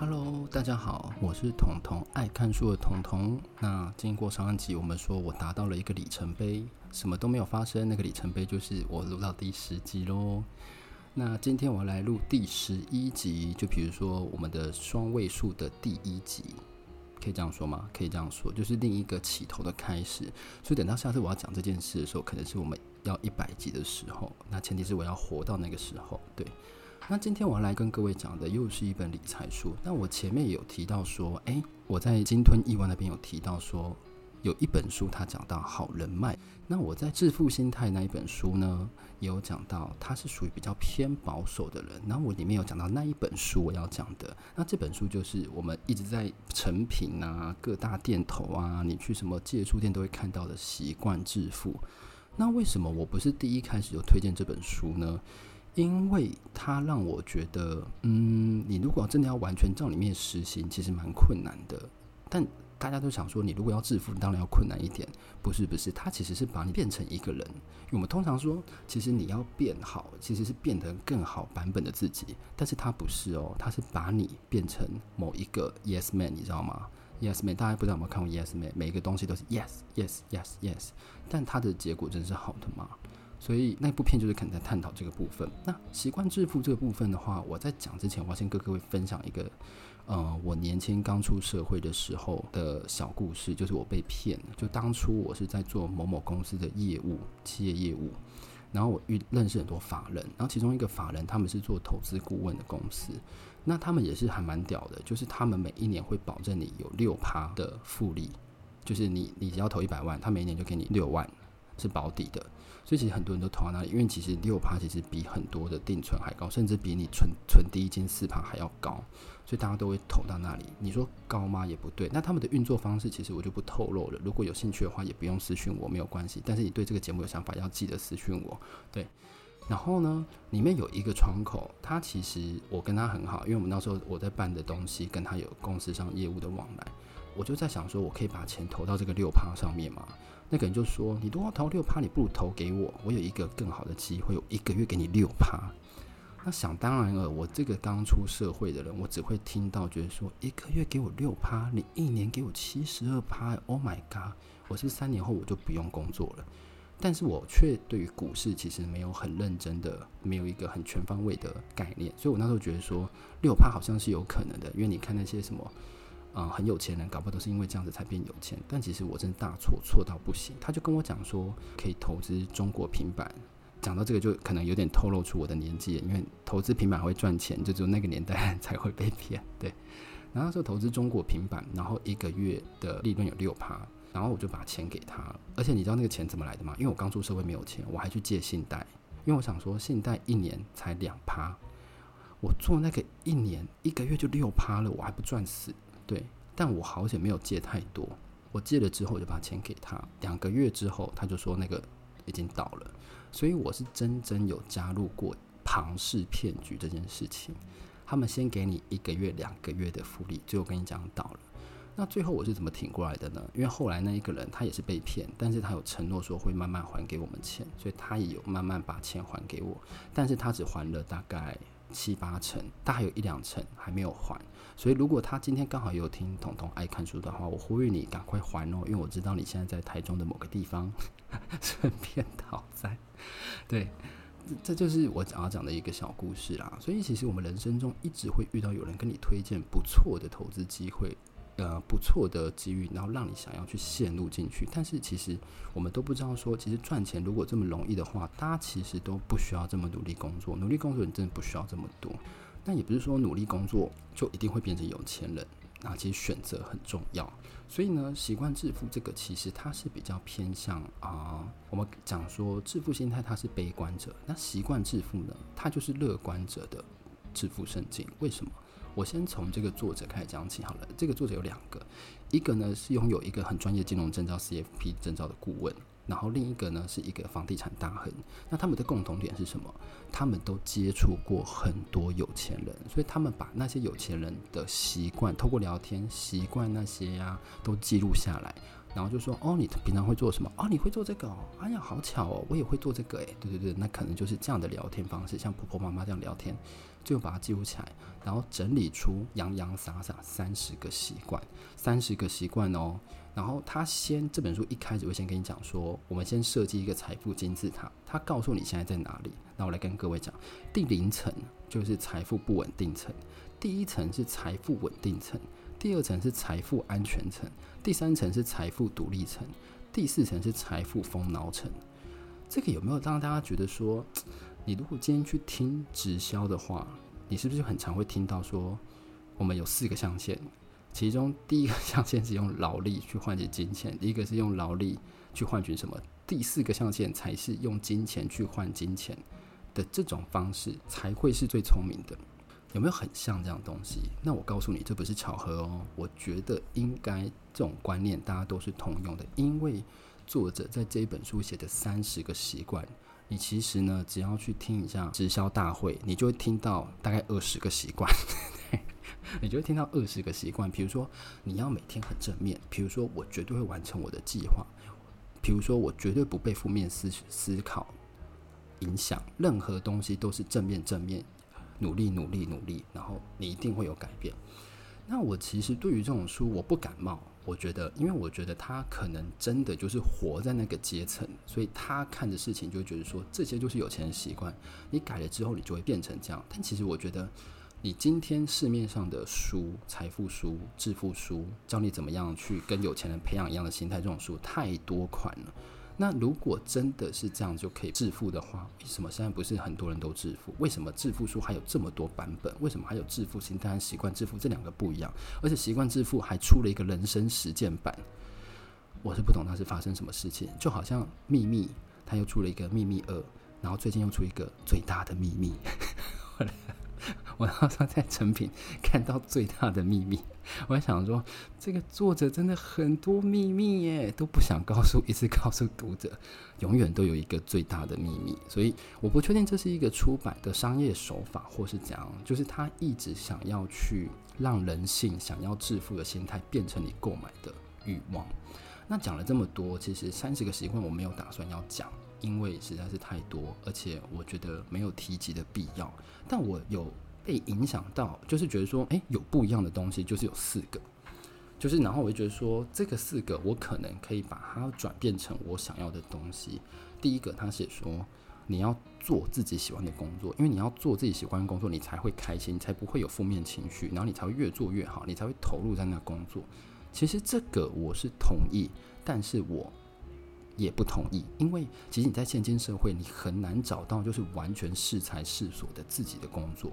Hello，大家好，我是彤彤，爱看书的彤彤。那经过上一集，我们说我达到了一个里程碑，什么都没有发生，那个里程碑就是我录到第十集喽。那今天我来录第十一集，就比如说我们的双位数的第一集，可以这样说吗？可以这样说，就是另一个起头的开始。所以等到下次我要讲这件事的时候，可能是我们要一百集的时候。那前提是我要活到那个时候，对。那今天我要来跟各位讲的又是一本理财书。那我前面有提到说，诶，我在鲸吞亿万那边有提到说，有一本书它讲到好人脉。那我在致富心态那一本书呢，也有讲到，它是属于比较偏保守的人。那我里面有讲到那一本书我要讲的，那这本书就是我们一直在成品啊、各大店头啊，你去什么借书店都会看到的《习惯致富》。那为什么我不是第一开始就推荐这本书呢？因为它让我觉得，嗯，你如果真的要完全照里面实行，其实蛮困难的。但大家都想说，你如果要致富，当然要困难一点。不是，不是，它其实是把你变成一个人。我们通常说，其实你要变好，其实是变得更好版本的自己。但是它不是哦，它是把你变成某一个 Yes Man，你知道吗？Yes Man，大家不知道有没有看过 Yes Man？每一个东西都是 Yes，Yes，Yes，Yes。但它的结果真是好的吗？所以那部片就是可能在探讨这个部分。那习惯致富这个部分的话，我在讲之前，我先跟各位分享一个，呃，我年轻刚出社会的时候的小故事，就是我被骗。就当初我是在做某某公司的业务，企业业务，然后我遇认识很多法人，然后其中一个法人他们是做投资顾问的公司，那他们也是还蛮屌的，就是他们每一年会保证你有六趴的复利，就是你你只要投一百万，他每一年就给你六万。是保底的，所以其实很多人都投到那里，因为其实六趴其实比很多的定存还高，甚至比你存存第一金四趴还要高，所以大家都会投到那里。你说高吗？也不对。那他们的运作方式其实我就不透露了。如果有兴趣的话，也不用私讯我，没有关系。但是你对这个节目有想法，要记得私讯我。对，然后呢，里面有一个窗口，他其实我跟他很好，因为我们那时候我在办的东西跟他有公司上业务的往来，我就在想说，我可以把钱投到这个六趴上面吗？那个人就说：“你都要投六趴，你不如投给我，我有一个更好的机会，我一个月给你六趴。”那想当然了，我这个刚出社会的人，我只会听到觉得说一个月给我六趴，你一年给我七十二趴，Oh my god！我是三年后我就不用工作了。但是我却对于股市其实没有很认真的，没有一个很全方位的概念，所以我那时候觉得说六趴好像是有可能的，因为你看那些什么。啊、很有钱人，搞不好都是因为这样子才变有钱。但其实我真的大错，错到不行。他就跟我讲说，可以投资中国平板。讲到这个，就可能有点透露出我的年纪，因为投资平板会赚钱，就只有那个年代 才会被骗。对，然后说投资中国平板，然后一个月的利润有六趴，然后我就把钱给他。而且你知道那个钱怎么来的吗？因为我刚出社会没有钱，我还去借信贷，因为我想说信贷一年才两趴，我做那个一年一个月就六趴了，我还不赚死。对，但我好险没有借太多。我借了之后，我就把钱给他。两个月之后，他就说那个已经倒了。所以我是真正有加入过庞氏骗局这件事情。他们先给你一个月、两个月的福利，最后跟你讲倒了。那最后我是怎么挺过来的呢？因为后来那一个人他也是被骗，但是他有承诺说会慢慢还给我们钱，所以他也有慢慢把钱还给我。但是他只还了大概七八成，他还有一两成还没有还。所以，如果他今天刚好有听彤彤爱看书的话，我呼吁你赶快还哦，因为我知道你现在在台中的某个地方，顺便讨债。对，这就是我想要讲的一个小故事啦。所以，其实我们人生中一直会遇到有人跟你推荐不错的投资机会，呃，不错的机遇，然后让你想要去陷入进去。但是，其实我们都不知道说，其实赚钱如果这么容易的话，大家其实都不需要这么努力工作。努力工作，你真的不需要这么多。但也不是说努力工作就一定会变成有钱人，那其实选择很重要。所以呢，习惯致富这个其实它是比较偏向啊、我们讲说致富心态它是悲观者，那习惯致富呢，它就是乐观者的致富圣经。为什么？我先从这个作者开始讲起好了。这个作者有两个，一个呢是拥有一个很专业金融证照 CFP 证照的顾问。然后另一个呢是一个房地产大亨，那他们的共同点是什么？他们都接触过很多有钱人，所以他们把那些有钱人的习惯，透过聊天习惯那些呀、都记录下来。然后就说哦，你平常会做什么？哦，你会做这个哦？哎呀，好巧哦，我也会做这个诶。对对对，那可能就是这样的聊天方式，像婆婆妈妈这样聊天，最后把它记录起来，然后整理出洋洋洒洒三十个习惯，三十个习惯哦。然后他先这本书一开始会先跟你讲说，我们先设计一个财富金字塔，他告诉你现在在哪里。那我来跟各位讲，第零层就是财富不稳定层，第一层是财富稳定层。第二层是财富安全层，第三层是财富独立层，第四层是财富丰饶层。这个有没有让大家觉得说，你如果今天去听直销的话，你是不是很常会听到说，我们有四个象限，其中第一个象限是用劳力去换取金钱，第一个是用劳力去换取什么？第四个象限才是用金钱去换金钱的这种方式，才会是最聪明的。有没有很像这样东西？那我告诉你，这不是巧合哦。我觉得应该这种观念大家都是通用的，因为作者在这一本书写的三十个习惯，你其实呢，只要去听一下直销大会，你就会听到大概二十个习惯，你就会听到二十个习惯。比如说，你要每天很正面；比如说，我绝对会完成我的计划；比如说，我绝对不被负面思思考影响，任何东西都是正面正面。努力，努力，努力，然后你一定会有改变。那我其实对于这种书，我不感冒。我觉得，因为我觉得他可能真的就是活在那个阶层，所以他看的事情就觉得说，这些就是有钱人习惯。你改了之后，你就会变成这样。但其实我觉得，你今天市面上的书、财富书、致富书，教你怎么样去跟有钱人培养一样的心态，这种书太多款了。那如果真的是这样就可以致富的话，为什么现在不是很多人都致富？为什么致富书还有这么多版本？为什么还有致富心态和习惯致富这两个不一样？而且习惯致富还出了一个人生实践版，我是不懂那是发生什么事情。就好像秘密，他又出了一个秘密二，然后最近又出一个最大的秘密。我好像在成品 看到最大的秘密，我还想说，这个作者真的很多秘密耶，都不想告诉，一直告诉读者，永远都有一个最大的秘密。所以我不确定这是一个出版的商业手法，或是怎样，就是他一直想要去让人性想要致富的心态变成你购买的欲望。那讲了这么多，其实三十个习惯我没有打算要讲。因为实在是太多，而且我觉得没有提及的必要。但我有被影响到，就是觉得说，诶，有不一样的东西，就是有四个，就是然后我就觉得说，这个四个我可能可以把它转变成我想要的东西。第一个，他写说，你要做自己喜欢的工作，因为你要做自己喜欢的工作，你才会开心，你才不会有负面情绪，然后你才会越做越好，你才会投入在那工作。其实这个我是同意，但是我。也不同意，因为其实你在现今社会，你很难找到就是完全适才适所的自己的工作。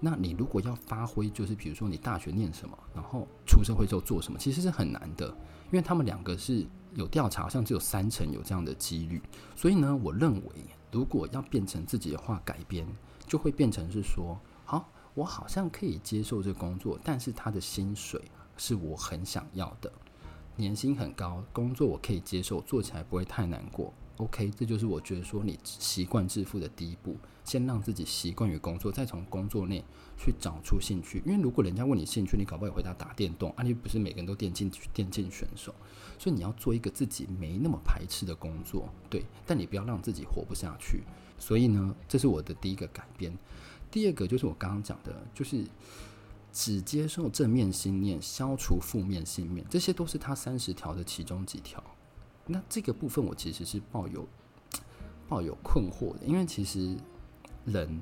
那你如果要发挥，就是比如说你大学念什么，然后出社会之后做什么，其实是很难的，因为他们两个是有调查，好像只有三成有这样的几率。所以呢，我认为如果要变成自己的话，改编就会变成是说，好，我好像可以接受这个工作，但是他的薪水是我很想要的。年薪很高，工作我可以接受，做起来不会太难过。OK，这就是我觉得说你习惯致富的第一步，先让自己习惯于工作，再从工作内去找出兴趣。因为如果人家问你兴趣，你搞不好也回答打电动啊，你不是每个人都电竞电竞选手，所以你要做一个自己没那么排斥的工作，对，但你不要让自己活不下去。所以呢，这是我的第一个改变。第二个就是我刚刚讲的，就是。只接受正面信念，消除负面信念，这些都是他三十条的其中几条。那这个部分我其实是抱有抱有困惑的，因为其实人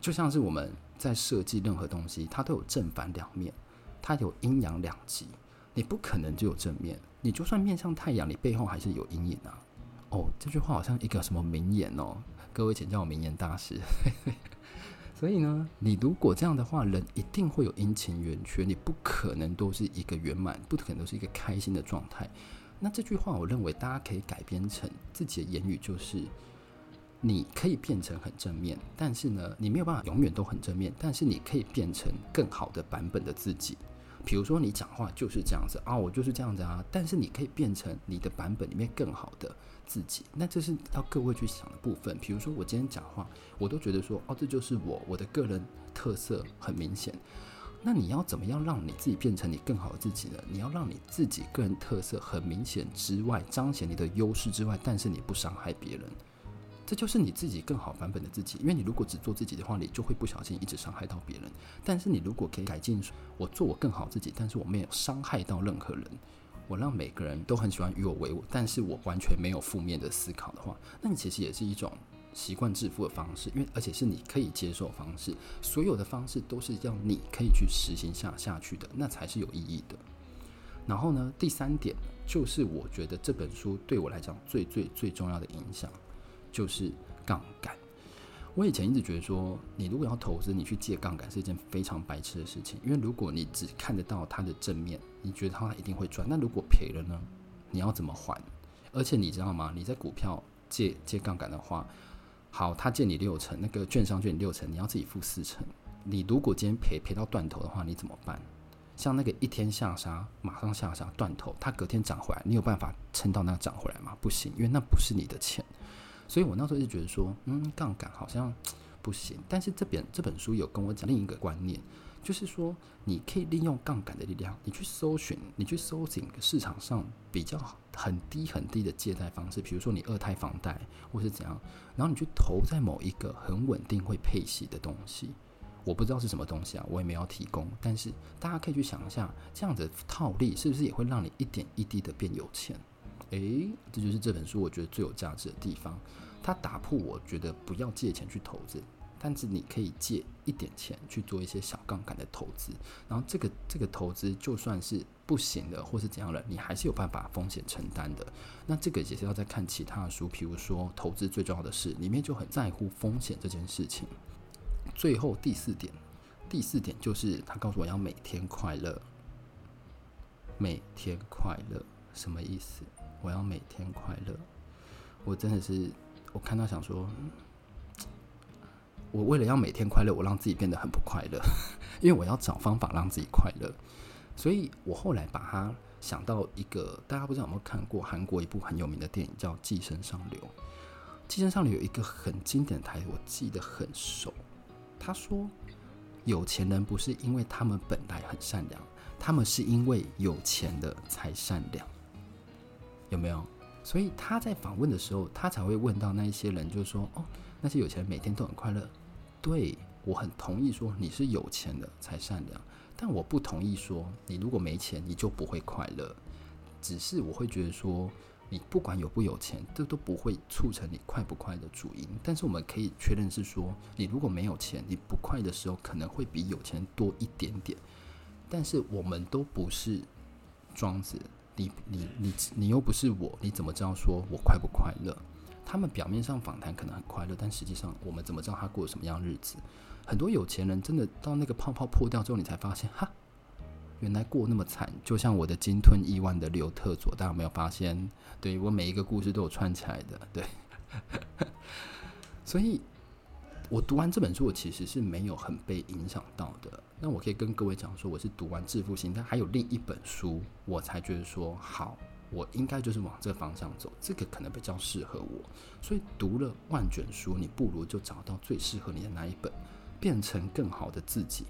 就像是我们在设计任何东西，它都有正反两面，它有阴阳两极，你不可能就有正面，你就算面向太阳，你背后还是有阴影啊。哦，这句话好像一个什么名言哦，各位请叫我名言大师。所以呢，你如果这样的话，人一定会有阴晴圆缺，你不可能都是一个圆满，不可能都是一个开心的状态。那这句话，我认为大家可以改编成自己的言语，就是你可以变成很正面，但是呢，你没有办法永远都很正面，但是你可以变成更好的版本的自己。比如说，你讲话就是这样子啊，我就是这样子啊，但是你可以变成你的版本里面更好的。自己，那这是要各位去想的部分。比如说，我今天讲话，我都觉得说，哦，这就是我，我的个人特色很明显。那你要怎么样让你自己变成你更好的自己呢？你要让你自己个人特色很明显之外，彰显你的优势之外，但是你不伤害别人，这就是你自己更好版本的自己。因为你如果只做自己的话，你就会不小心一直伤害到别人。但是你如果可以改进，我做我更好自己，但是我没有伤害到任何人，我让每个人都很喜欢与我为伍，但是我完全没有负面的思考的话，那你其实也是一种。习惯致富的方式，因为而且是你可以接受的方式，所有的方式都是要你可以去实行下下去的，那才是有意义的。然后呢，第三点就是我觉得这本书对我来讲最最最重要的影响就是杠杆。我以前一直觉得说，你如果要投资，你去借杠杆是一件非常白痴的事情，因为如果你只看得到它的正面，你觉得它一定会赚，那如果赔了呢？你要怎么还？而且你知道吗？你在股票借借杠杆的话，好，他借你六成，那个券商借你六成，你要自己付四成。你如果今天赔赔到断头的话，你怎么办？像那个一天下杀，马上下杀断头，它隔天涨回来，你有办法撑到那个涨回来吗？不行，因为那不是你的钱。所以我那时候就觉得说，嗯，杠杆好像不行。但是这本这本书有跟我讲另一个观念。就是说，你可以利用杠杆的力量，你去搜寻，你去搜寻市场上比较很低很低的借贷方式，比如说你二胎房贷或是怎样，然后你去投在某一个很稳定会配息的东西。我不知道是什么东西啊，我也没有提供，但是大家可以去想一下，这样子套利是不是也会让你一点一滴的变有钱？诶，这就是这本书我觉得最有价值的地方，它打破我觉得不要借钱去投资。但是你可以借一点钱去做一些小杠杆的投资，然后这个这个投资就算是不行的或是怎样的，你还是有办法风险承担的。那这个也是要再看其他的书，比如说《投资最重要的事》里面就很在乎风险这件事情。最后第四点，第四点就是他告诉我要每天快乐，每天快乐什么意思？我要每天快乐，我真的是我看到想说。我为了要每天快乐，我让自己变得很不快乐，因为我要找方法让自己快乐。所以我后来把它想到一个，大家不知道有没有看过韩国一部很有名的电影叫《寄生上流》。《寄生上流》有一个很经典的台词，我记得很熟。他说：“有钱人不是因为他们本来很善良，他们是因为有钱的才善良。”有没有？所以他在访问的时候，他才会问到那一些人，就是说：“哦，那些有钱人每天都很快乐。”对，我很同意说你是有钱的才善良，但我不同意说你如果没钱你就不会快乐。只是我会觉得说，你不管有不有钱，这都不会促成你快不快的主因。但是我们可以确认是说，你如果没有钱，你不快的时候可能会比有钱多一点点。但是我们都不是庄子，你你你你又不是我，你怎么知道说我快不快乐？他们表面上访谈可能很快乐，但实际上我们怎么知道他过什么样日子？很多有钱人真的到那个泡泡破掉之后，你才发现，哈，原来过那么惨。就像我的鲸吞亿万的刘特佐，大家有没有发现？对，我每一个故事都有串起来的，对。所以，我读完这本书，我其实是没有很被影响到的。那我可以跟各位讲说，我是读完《致富心态》，还有另一本书，我才觉得说好。我应该就是往这个方向走，这个可能比较适合我。所以读了万卷书，你不如就找到最适合你的那一本，变成更好的自己，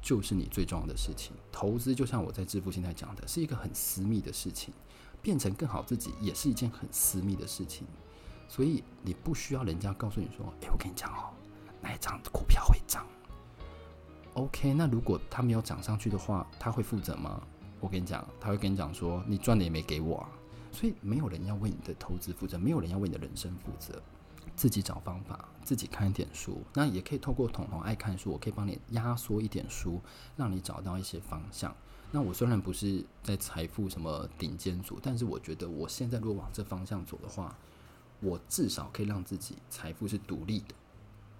就是你最重要的事情。投资就像我在致富心态讲的，是一个很私密的事情，变成更好自己也是一件很私密的事情。所以你不需要人家告诉你说：“诶，我跟你讲哦，那一张股票会涨。” OK，那如果它没有涨上去的话，他会负责吗？我跟你讲，他会跟你讲说，你赚的也没给我啊，所以没有人要为你的投资负责，没有人要为你的人生负责，自己找方法，自己看一点书，那也可以透过彤彤爱看书，我可以帮你压缩一点书，让你找到一些方向。那我虽然不是在财富什么顶尖组，但是我觉得我现在如果往这方向走的话，我至少可以让自己财富是独立的，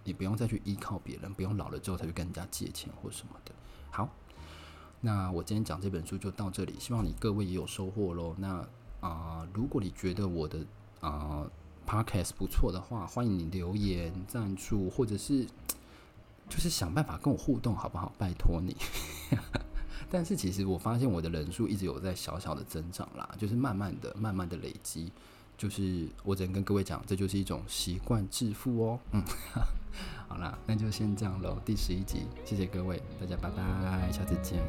你不用再去依靠别人，不用老了之后才去跟人家借钱或什么的。好。那我今天讲这本书就到这里，希望你各位也有收获喽。那啊、如果你觉得我的啊、呃、Podcast 不错的话，欢迎你留言赞助，或者是就是想办法跟我互动，好不好？拜托你。但是其实我发现我的人数一直有在小小的增长啦，就是慢慢的、慢慢的累积。就是我只能跟各位讲，这就是一种习惯致富哦。嗯。好啦，那就先这样喽。第十一集，谢谢各位，大家拜拜，下次见。